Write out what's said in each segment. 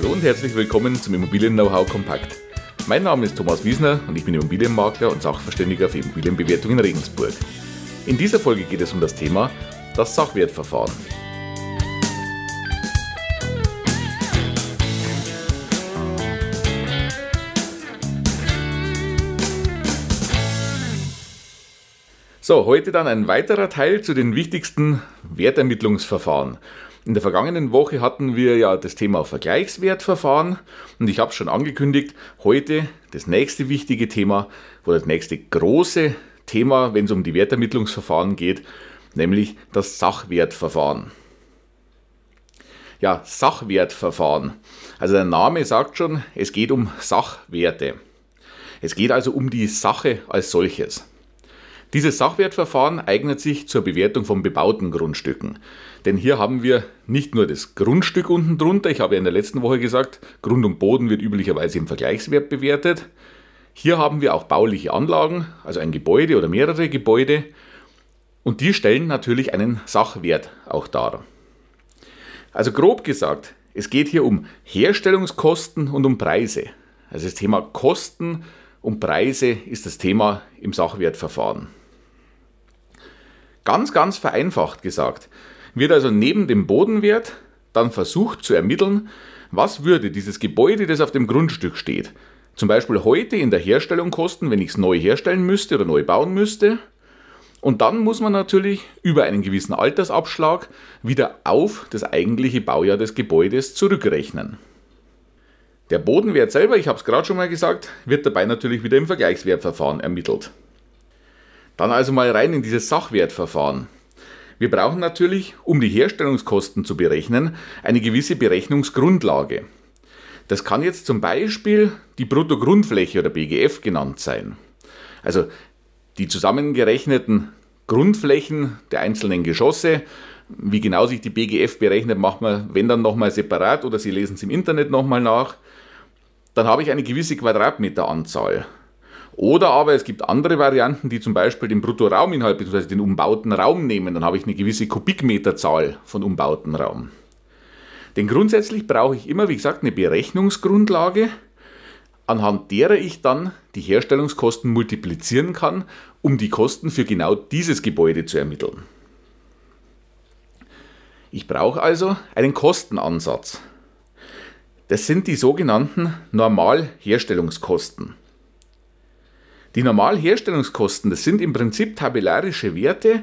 Hallo und herzlich willkommen zum Immobilien-Know-how Kompakt. Mein Name ist Thomas Wiesner und ich bin Immobilienmakler und Sachverständiger für Immobilienbewertung in Regensburg. In dieser Folge geht es um das Thema das Sachwertverfahren. So, heute dann ein weiterer Teil zu den wichtigsten Wertermittlungsverfahren. In der vergangenen Woche hatten wir ja das Thema Vergleichswertverfahren und ich habe schon angekündigt, heute das nächste wichtige Thema oder das nächste große Thema, wenn es um die Wertermittlungsverfahren geht, nämlich das Sachwertverfahren. Ja, Sachwertverfahren. Also der Name sagt schon, es geht um Sachwerte. Es geht also um die Sache als solches. Dieses Sachwertverfahren eignet sich zur Bewertung von bebauten Grundstücken. Denn hier haben wir nicht nur das Grundstück unten drunter, ich habe ja in der letzten Woche gesagt, Grund und Boden wird üblicherweise im Vergleichswert bewertet. Hier haben wir auch bauliche Anlagen, also ein Gebäude oder mehrere Gebäude. Und die stellen natürlich einen Sachwert auch dar. Also grob gesagt, es geht hier um Herstellungskosten und um Preise. Also das Thema Kosten und Preise ist das Thema im Sachwertverfahren. Ganz, ganz vereinfacht gesagt, wird also neben dem Bodenwert dann versucht zu ermitteln, was würde dieses Gebäude, das auf dem Grundstück steht, zum Beispiel heute in der Herstellung kosten, wenn ich es neu herstellen müsste oder neu bauen müsste. Und dann muss man natürlich über einen gewissen Altersabschlag wieder auf das eigentliche Baujahr des Gebäudes zurückrechnen. Der Bodenwert selber, ich habe es gerade schon mal gesagt, wird dabei natürlich wieder im Vergleichswertverfahren ermittelt. Dann also mal rein in dieses Sachwertverfahren. Wir brauchen natürlich, um die Herstellungskosten zu berechnen, eine gewisse Berechnungsgrundlage. Das kann jetzt zum Beispiel die Bruttogrundfläche oder BGF genannt sein. Also die zusammengerechneten Grundflächen der einzelnen Geschosse. Wie genau sich die BGF berechnet, macht man, wenn dann nochmal separat oder Sie lesen es im Internet nochmal nach. Dann habe ich eine gewisse Quadratmeteranzahl. Oder aber es gibt andere Varianten, die zum Beispiel den Bruttorauminhalt bzw. den umbauten Raum nehmen. Dann habe ich eine gewisse Kubikmeterzahl von umbauten Raum. Denn grundsätzlich brauche ich immer, wie gesagt, eine Berechnungsgrundlage, anhand derer ich dann die Herstellungskosten multiplizieren kann, um die Kosten für genau dieses Gebäude zu ermitteln. Ich brauche also einen Kostenansatz. Das sind die sogenannten Normalherstellungskosten. Die Normalherstellungskosten, das sind im Prinzip tabellarische Werte,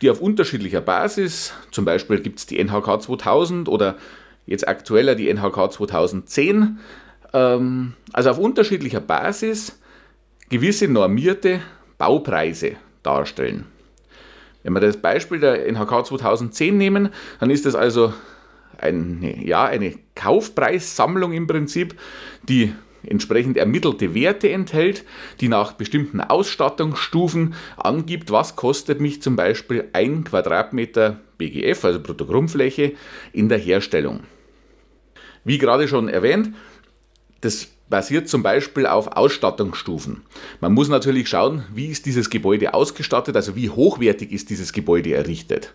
die auf unterschiedlicher Basis, zum Beispiel gibt es die NHK 2000 oder jetzt aktueller die NHK 2010, ähm, also auf unterschiedlicher Basis gewisse normierte Baupreise darstellen. Wenn wir das Beispiel der NHK 2010 nehmen, dann ist das also eine, ja, eine Kaufpreissammlung im Prinzip, die entsprechend ermittelte Werte enthält, die nach bestimmten Ausstattungsstufen angibt, was kostet mich zum Beispiel ein Quadratmeter BGF, also Bruttogrundfläche, in der Herstellung. Wie gerade schon erwähnt, das basiert zum Beispiel auf Ausstattungsstufen. Man muss natürlich schauen, wie ist dieses Gebäude ausgestattet, also wie hochwertig ist dieses Gebäude errichtet.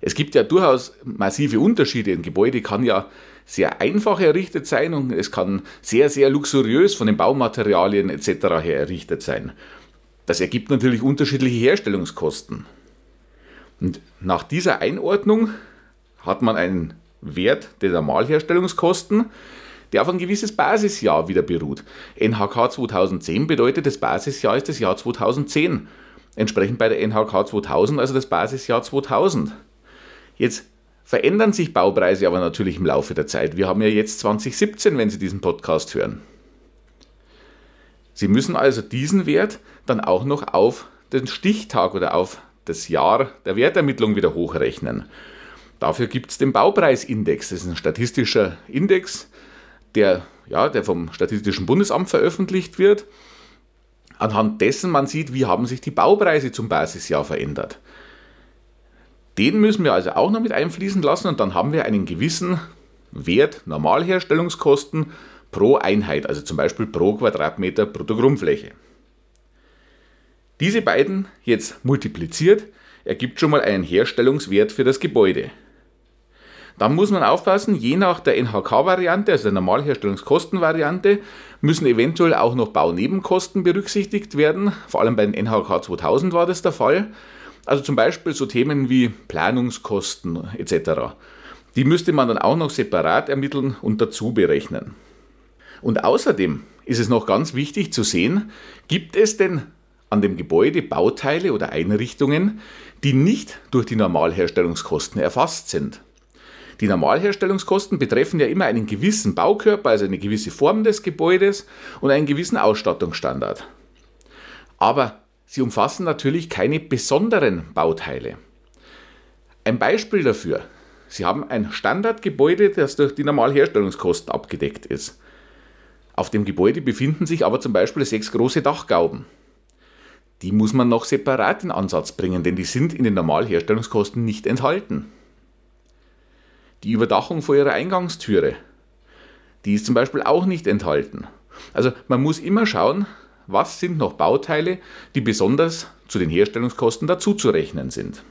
Es gibt ja durchaus massive Unterschiede. Ein Gebäude kann ja sehr einfach errichtet sein und es kann sehr, sehr luxuriös von den Baumaterialien etc. her errichtet sein. Das ergibt natürlich unterschiedliche Herstellungskosten. Und nach dieser Einordnung hat man einen Wert der Normalherstellungskosten, der auf ein gewisses Basisjahr wieder beruht. NHK 2010 bedeutet, das Basisjahr ist das Jahr 2010. Entsprechend bei der NHK 2000 also das Basisjahr 2000. Jetzt verändern sich Baupreise aber natürlich im Laufe der Zeit. Wir haben ja jetzt 2017, wenn Sie diesen Podcast hören. Sie müssen also diesen Wert dann auch noch auf den Stichtag oder auf das Jahr der Wertermittlung wieder hochrechnen. Dafür gibt es den Baupreisindex. Das ist ein statistischer Index, der, ja, der vom Statistischen Bundesamt veröffentlicht wird. Anhand dessen man sieht, wie haben sich die Baupreise zum Basisjahr verändert. Den müssen wir also auch noch mit einfließen lassen und dann haben wir einen gewissen Wert Normalherstellungskosten pro Einheit, also zum Beispiel pro Quadratmeter Bruttogrundfläche. Diese beiden jetzt multipliziert ergibt schon mal einen Herstellungswert für das Gebäude. Dann muss man aufpassen, je nach der NHK-Variante, also der Normalherstellungskostenvariante, müssen eventuell auch noch Baunebenkosten berücksichtigt werden. Vor allem bei den NHK 2000 war das der Fall. Also zum Beispiel so Themen wie Planungskosten etc. Die müsste man dann auch noch separat ermitteln und dazu berechnen. Und außerdem ist es noch ganz wichtig zu sehen, gibt es denn an dem Gebäude Bauteile oder Einrichtungen, die nicht durch die Normalherstellungskosten erfasst sind. Die Normalherstellungskosten betreffen ja immer einen gewissen Baukörper, also eine gewisse Form des Gebäudes und einen gewissen Ausstattungsstandard. Aber sie umfassen natürlich keine besonderen Bauteile. Ein Beispiel dafür. Sie haben ein Standardgebäude, das durch die Normalherstellungskosten abgedeckt ist. Auf dem Gebäude befinden sich aber zum Beispiel sechs große Dachgauben. Die muss man noch separat in Ansatz bringen, denn die sind in den Normalherstellungskosten nicht enthalten. Die Überdachung vor ihrer Eingangstüre, die ist zum Beispiel auch nicht enthalten. Also man muss immer schauen, was sind noch Bauteile, die besonders zu den Herstellungskosten dazuzurechnen sind.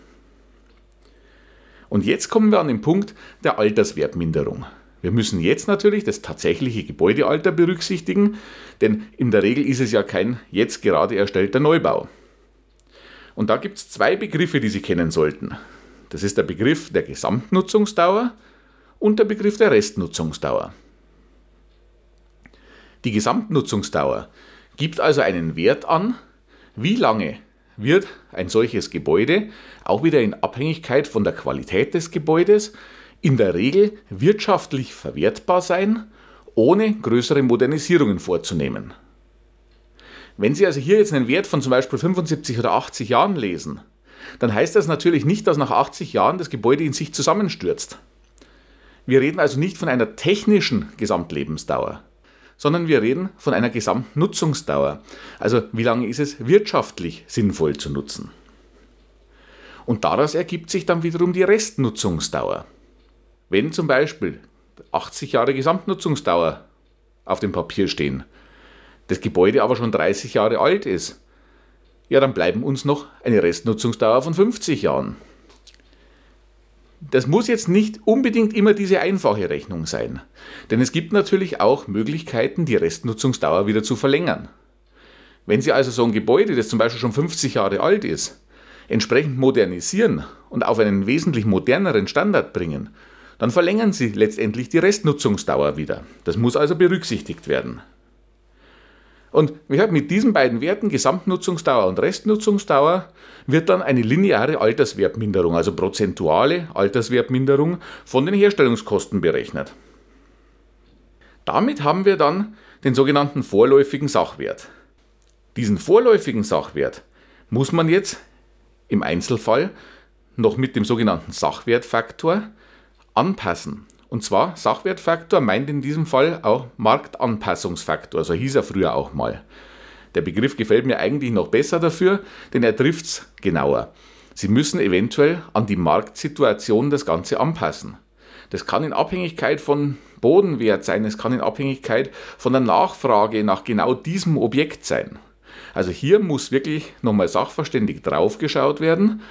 Und jetzt kommen wir an den Punkt der Alterswertminderung. Wir müssen jetzt natürlich das tatsächliche Gebäudealter berücksichtigen, denn in der Regel ist es ja kein jetzt gerade erstellter Neubau. Und da gibt es zwei Begriffe, die Sie kennen sollten. Das ist der Begriff der Gesamtnutzungsdauer und der Begriff der Restnutzungsdauer. Die Gesamtnutzungsdauer gibt also einen Wert an, wie lange wird ein solches Gebäude, auch wieder in Abhängigkeit von der Qualität des Gebäudes, in der Regel wirtschaftlich verwertbar sein, ohne größere Modernisierungen vorzunehmen. Wenn Sie also hier jetzt einen Wert von zum Beispiel 75 oder 80 Jahren lesen, dann heißt das natürlich nicht, dass nach 80 Jahren das Gebäude in sich zusammenstürzt. Wir reden also nicht von einer technischen Gesamtlebensdauer, sondern wir reden von einer Gesamtnutzungsdauer. Also wie lange ist es wirtschaftlich sinnvoll zu nutzen? Und daraus ergibt sich dann wiederum die Restnutzungsdauer. Wenn zum Beispiel 80 Jahre Gesamtnutzungsdauer auf dem Papier stehen, das Gebäude aber schon 30 Jahre alt ist, ja, dann bleiben uns noch eine Restnutzungsdauer von 50 Jahren. Das muss jetzt nicht unbedingt immer diese einfache Rechnung sein, denn es gibt natürlich auch Möglichkeiten, die Restnutzungsdauer wieder zu verlängern. Wenn Sie also so ein Gebäude, das zum Beispiel schon 50 Jahre alt ist, entsprechend modernisieren und auf einen wesentlich moderneren Standard bringen, dann verlängern Sie letztendlich die Restnutzungsdauer wieder. Das muss also berücksichtigt werden. Und wie gesagt, mit diesen beiden Werten, Gesamtnutzungsdauer und Restnutzungsdauer, wird dann eine lineare Alterswertminderung, also prozentuale Alterswertminderung von den Herstellungskosten berechnet. Damit haben wir dann den sogenannten vorläufigen Sachwert. Diesen vorläufigen Sachwert muss man jetzt im Einzelfall noch mit dem sogenannten Sachwertfaktor anpassen. Und zwar Sachwertfaktor meint in diesem Fall auch Marktanpassungsfaktor, so hieß er früher auch mal. Der Begriff gefällt mir eigentlich noch besser dafür, denn er trifft es genauer. Sie müssen eventuell an die Marktsituation das Ganze anpassen. Das kann in Abhängigkeit von Bodenwert sein, es kann in Abhängigkeit von der Nachfrage nach genau diesem Objekt sein. Also hier muss wirklich nochmal sachverständig draufgeschaut werden,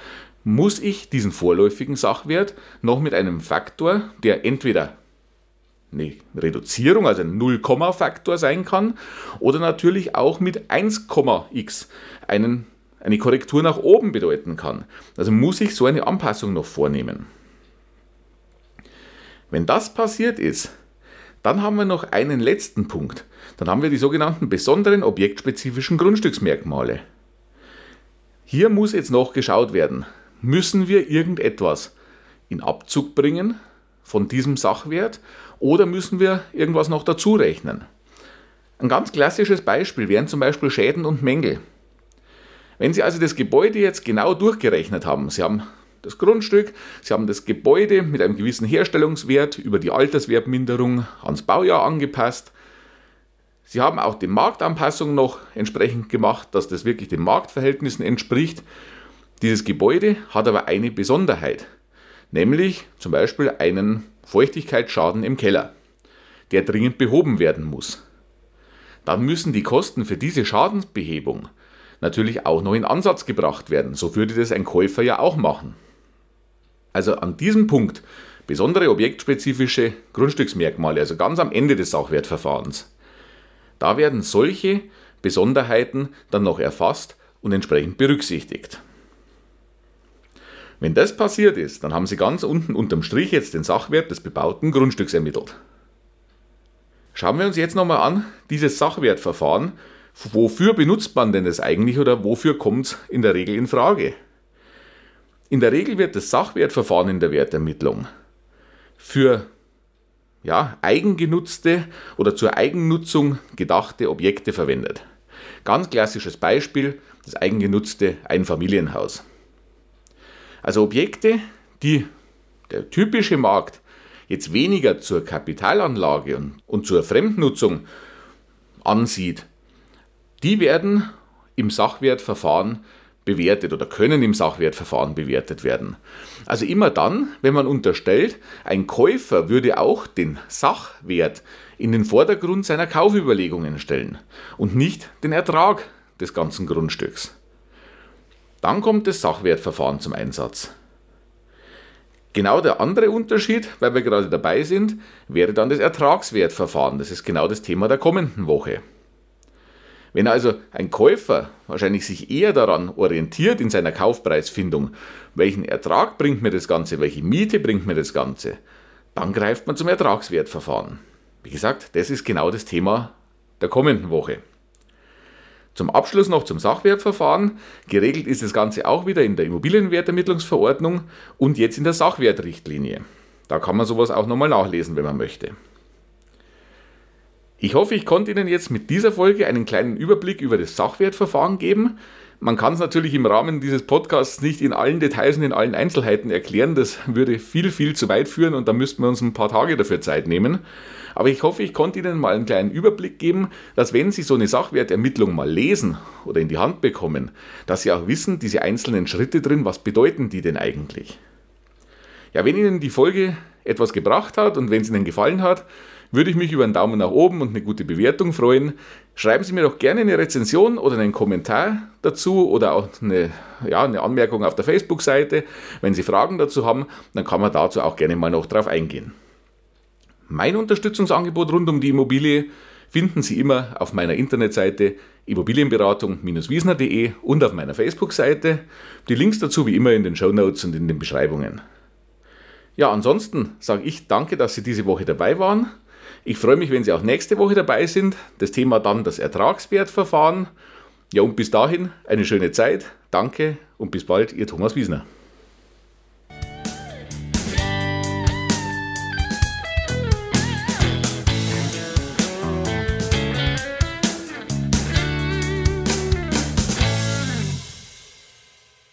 muss ich diesen vorläufigen Sachwert noch mit einem Faktor, der entweder eine Reduzierung, also ein 0,-Faktor sein kann, oder natürlich auch mit 1,x einen, eine Korrektur nach oben bedeuten kann. Also muss ich so eine Anpassung noch vornehmen. Wenn das passiert ist, dann haben wir noch einen letzten Punkt. Dann haben wir die sogenannten besonderen objektspezifischen Grundstücksmerkmale. Hier muss jetzt noch geschaut werden, müssen wir irgendetwas in Abzug bringen von diesem Sachwert oder müssen wir irgendwas noch dazu rechnen? Ein ganz klassisches Beispiel wären zum Beispiel Schäden und Mängel. Wenn Sie also das Gebäude jetzt genau durchgerechnet haben, Sie haben das Grundstück, Sie haben das Gebäude mit einem gewissen Herstellungswert über die Alterswertminderung ans Baujahr angepasst, Sie haben auch die Marktanpassung noch entsprechend gemacht, dass das wirklich den Marktverhältnissen entspricht dieses Gebäude hat aber eine Besonderheit, nämlich zum Beispiel einen Feuchtigkeitsschaden im Keller, der dringend behoben werden muss. Dann müssen die Kosten für diese Schadensbehebung natürlich auch noch in Ansatz gebracht werden. So würde das ein Käufer ja auch machen. Also an diesem Punkt besondere objektspezifische Grundstücksmerkmale, also ganz am Ende des Sachwertverfahrens. Da werden solche Besonderheiten dann noch erfasst und entsprechend berücksichtigt. Wenn das passiert ist, dann haben Sie ganz unten unterm Strich jetzt den Sachwert des bebauten Grundstücks ermittelt. Schauen wir uns jetzt nochmal an, dieses Sachwertverfahren, wofür benutzt man denn das eigentlich oder wofür kommt es in der Regel in Frage? In der Regel wird das Sachwertverfahren in der Wertermittlung für ja, eigengenutzte oder zur Eigennutzung gedachte Objekte verwendet. Ganz klassisches Beispiel, das eigengenutzte Einfamilienhaus. Also Objekte, die der typische Markt jetzt weniger zur Kapitalanlage und, und zur Fremdnutzung ansieht, die werden im Sachwertverfahren bewertet oder können im Sachwertverfahren bewertet werden. Also immer dann, wenn man unterstellt, ein Käufer würde auch den Sachwert in den Vordergrund seiner Kaufüberlegungen stellen und nicht den Ertrag des ganzen Grundstücks. Dann kommt das Sachwertverfahren zum Einsatz. Genau der andere Unterschied, weil wir gerade dabei sind, wäre dann das Ertragswertverfahren. Das ist genau das Thema der kommenden Woche. Wenn also ein Käufer wahrscheinlich sich eher daran orientiert in seiner Kaufpreisfindung, welchen Ertrag bringt mir das Ganze, welche Miete bringt mir das Ganze, dann greift man zum Ertragswertverfahren. Wie gesagt, das ist genau das Thema der kommenden Woche. Zum Abschluss noch zum Sachwertverfahren. Geregelt ist das Ganze auch wieder in der Immobilienwertermittlungsverordnung und jetzt in der Sachwertrichtlinie. Da kann man sowas auch nochmal nachlesen, wenn man möchte. Ich hoffe, ich konnte Ihnen jetzt mit dieser Folge einen kleinen Überblick über das Sachwertverfahren geben. Man kann es natürlich im Rahmen dieses Podcasts nicht in allen Details und in allen Einzelheiten erklären. Das würde viel, viel zu weit führen und da müssten wir uns ein paar Tage dafür Zeit nehmen. Aber ich hoffe, ich konnte Ihnen mal einen kleinen Überblick geben, dass wenn Sie so eine Sachwertermittlung mal lesen oder in die Hand bekommen, dass Sie auch wissen, diese einzelnen Schritte drin, was bedeuten die denn eigentlich? Ja, wenn Ihnen die Folge etwas gebracht hat und wenn es Ihnen gefallen hat, würde ich mich über einen Daumen nach oben und eine gute Bewertung freuen. Schreiben Sie mir doch gerne eine Rezension oder einen Kommentar dazu oder auch eine, ja, eine Anmerkung auf der Facebook-Seite. Wenn Sie Fragen dazu haben, dann kann man dazu auch gerne mal noch drauf eingehen. Mein Unterstützungsangebot rund um die Immobilie finden Sie immer auf meiner Internetseite immobilienberatung-wiesner.de und auf meiner Facebook-Seite. Die Links dazu wie immer in den Show Notes und in den Beschreibungen. Ja, ansonsten sage ich danke, dass Sie diese Woche dabei waren. Ich freue mich, wenn Sie auch nächste Woche dabei sind. Das Thema dann das Ertragswertverfahren. Ja, und bis dahin eine schöne Zeit. Danke und bis bald, Ihr Thomas Wiesner.